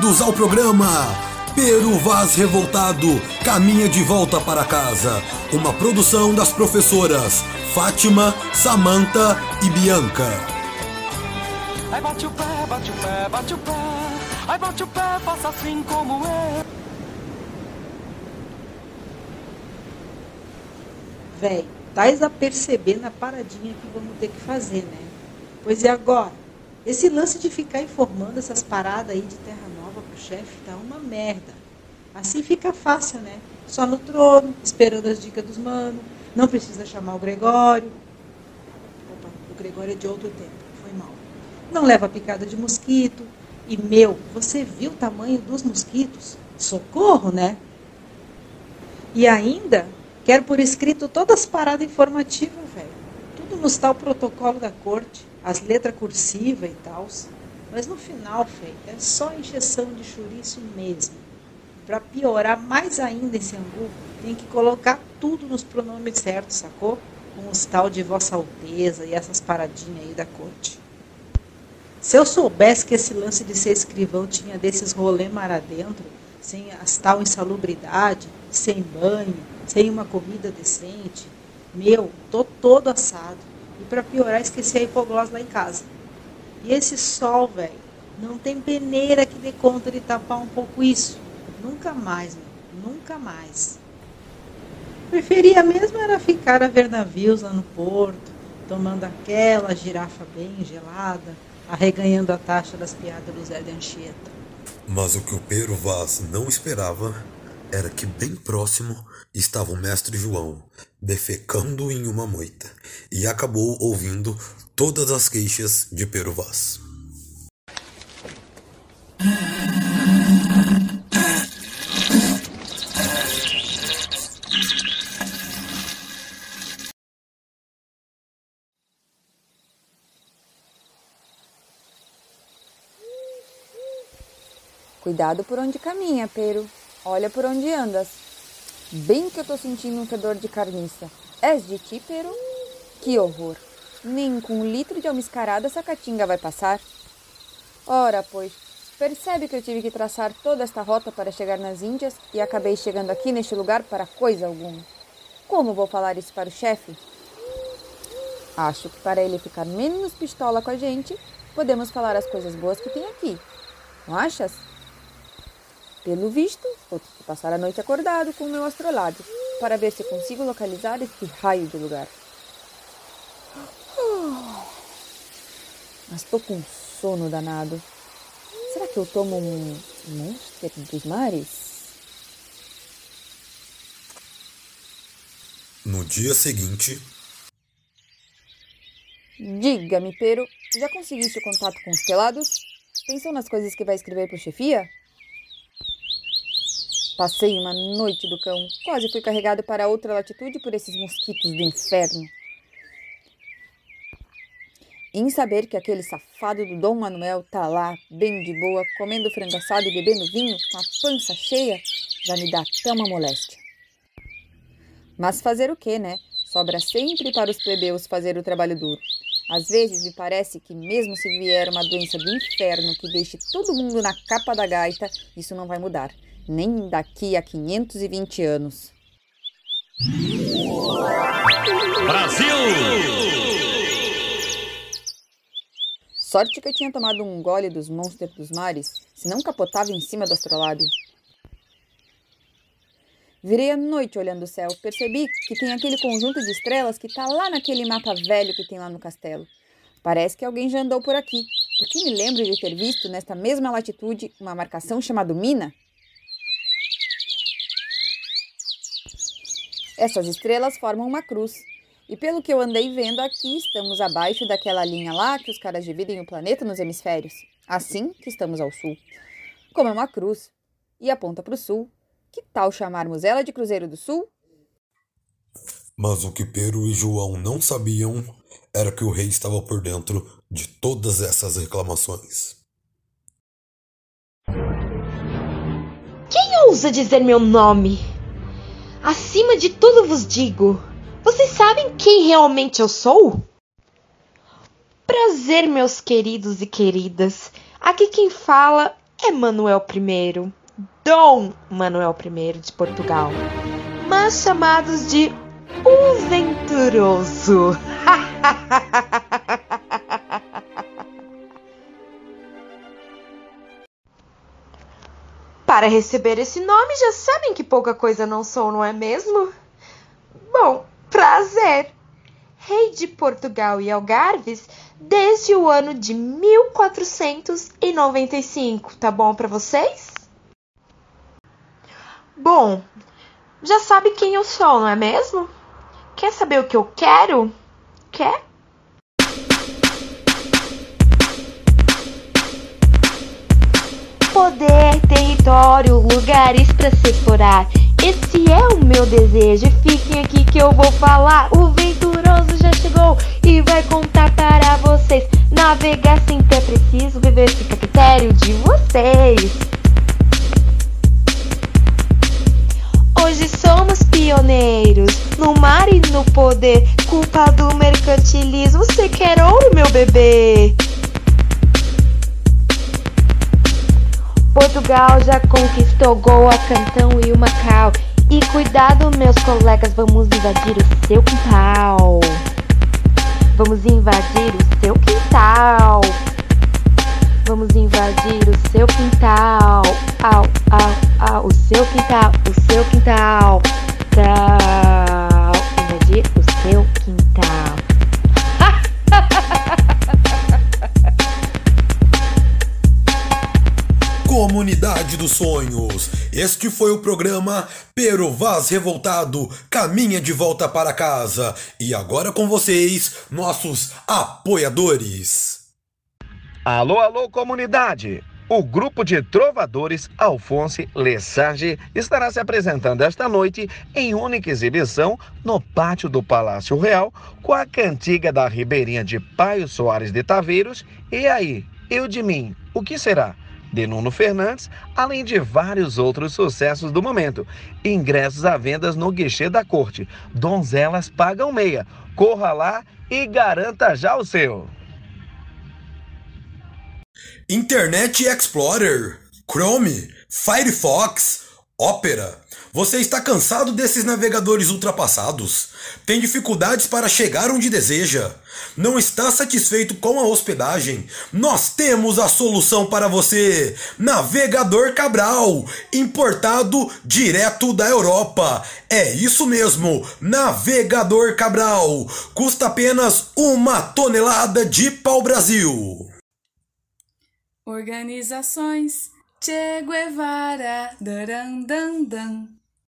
Bem-vindos ao programa Peru Vaz Revoltado caminha de volta para casa. Uma produção das professoras Fátima, Samanta e Bianca. Ai bate o pé, bate o pé, bate o pé. Ai bate o pé, faça assim como eu. Véi, tais a perceber na paradinha que vamos ter que fazer, né? Pois é agora. Esse lance de ficar informando essas paradas aí de terra chefe tá uma merda. Assim fica fácil, né? Só no trono, esperando as dicas dos manos. Não precisa chamar o Gregório. Opa, o Gregório é de outro tempo, foi mal. Não leva picada de mosquito. E, meu, você viu o tamanho dos mosquitos? Socorro, né? E ainda, quero por escrito todas as paradas informativas, velho. Tudo nos tal protocolo da corte as letras cursivas e tal. Mas no final, Fê, é só injeção de chouriço mesmo. Para piorar mais ainda esse angu, tem que colocar tudo nos pronomes certos, sacou? Com os tal de Vossa Alteza e essas paradinhas aí da corte. Se eu soubesse que esse lance de ser escrivão tinha desses rolê mar adentro, sem as tal insalubridade, sem banho, sem uma comida decente, meu, tô todo assado. E para piorar, esqueci a hipoglós lá em casa. E esse sol, velho, não tem peneira que dê conta de tapar um pouco isso. Nunca mais, meu. Nunca mais. Preferia mesmo era ficar a ver navios lá no porto, tomando aquela girafa bem gelada, arreganhando a taxa das piadas do Zé de Anchieta. Mas o que o Pedro Vaz não esperava era que bem próximo estava o mestre João, defecando em uma moita, e acabou ouvindo todas as queixas de Pero Vaz. Cuidado por onde caminha, Pero. Olha por onde andas. Bem que eu tô sentindo um fedor de carniça. És de ti, Pero? Que horror! Nem com um litro de almiscarada essa caatinga vai passar. Ora, pois, percebe que eu tive que traçar toda esta rota para chegar nas Índias e acabei chegando aqui neste lugar para coisa alguma. Como vou falar isso para o chefe? Acho que para ele ficar menos pistola com a gente, podemos falar as coisas boas que tem aqui. Não achas? Pelo visto, vou ter que passar a noite acordado com o meu astrolábio para ver se consigo localizar esse raio de lugar. Mas tô com sono danado. Será que eu tomo um monstro dos mares? No dia seguinte. Diga-me, Pero, já conseguiste o contato com os pelados? Pensou nas coisas que vai escrever pro chefia? Passei uma noite do cão. Quase fui carregado para outra latitude por esses mosquitos do inferno. Em saber que aquele safado do Dom Manuel tá lá, bem de boa, comendo frango assado e bebendo vinho, com a pança cheia, já me dá até uma moléstia. Mas fazer o quê, né? Sobra sempre para os plebeus fazer o trabalho duro. Às vezes me parece que, mesmo se vier uma doença do inferno que deixe todo mundo na capa da gaita, isso não vai mudar nem daqui a 520 anos. Brasil! Sorte que eu tinha tomado um gole dos monstros dos mares, senão capotava em cima do astrolábio. Virei a noite olhando o céu, percebi que tem aquele conjunto de estrelas que está lá naquele mapa velho que tem lá no castelo. Parece que alguém já andou por aqui, porque me lembro de ter visto nesta mesma latitude uma marcação chamada Mina. Essas estrelas formam uma cruz. E pelo que eu andei vendo aqui, estamos abaixo daquela linha lá que os caras dividem o planeta nos hemisférios. Assim que estamos ao sul. Como é uma cruz e aponta para o sul, que tal chamarmos ela de Cruzeiro do Sul? Mas o que Pero e João não sabiam era que o rei estava por dentro de todas essas reclamações. Quem ousa dizer meu nome? Acima de tudo vos digo: vocês sabem quem realmente eu sou? Prazer, meus queridos e queridas. Aqui quem fala é Manuel I, Dom Manuel I de Portugal, mas chamados de o Venturoso. Para receber esse nome, já sabem que pouca coisa não sou, não é mesmo? Bom, prazer! Rei de Portugal e Algarves desde o ano de 1495, tá bom para vocês? Bom, já sabe quem eu sou, não é mesmo? Quer saber o que eu quero? Quer? Poder, território, lugares para se explorar. Esse é o meu desejo. Fiquem aqui que eu vou falar. O venturoso já chegou e vai contar para vocês. Navegar sempre é preciso, viver fica a critério de vocês. Hoje somos pioneiros no mar e no poder. Culpa do mercantilismo. Você quer ouro, meu bebê? Portugal já conquistou Goa, Cantão e o Macau. E cuidado, meus colegas, vamos invadir o seu quintal. Vamos invadir o seu quintal. Vamos invadir o seu quintal. Au, au, au, o seu quintal, Este foi o programa Pero Vaz Revoltado caminha de volta para casa. E agora com vocês, nossos apoiadores. Alô, alô, comunidade! O grupo de trovadores Alphonse Lesage estará se apresentando esta noite em única exibição no pátio do Palácio Real com a cantiga da Ribeirinha de Paio Soares de Taveiros. E aí, eu de mim, o que será? De Nuno Fernandes, além de vários outros sucessos do momento. Ingressos à vendas no guichê da corte. Donzelas pagam meia. Corra lá e garanta já o seu. Internet Explorer, Chrome, Firefox, Opera. Você está cansado desses navegadores ultrapassados? Tem dificuldades para chegar onde deseja? Não está satisfeito com a hospedagem? Nós temos a solução para você! Navegador Cabral, importado direto da Europa. É isso mesmo, Navegador Cabral. Custa apenas uma tonelada de pau-brasil. Organizações Che Guevara, dan, dan.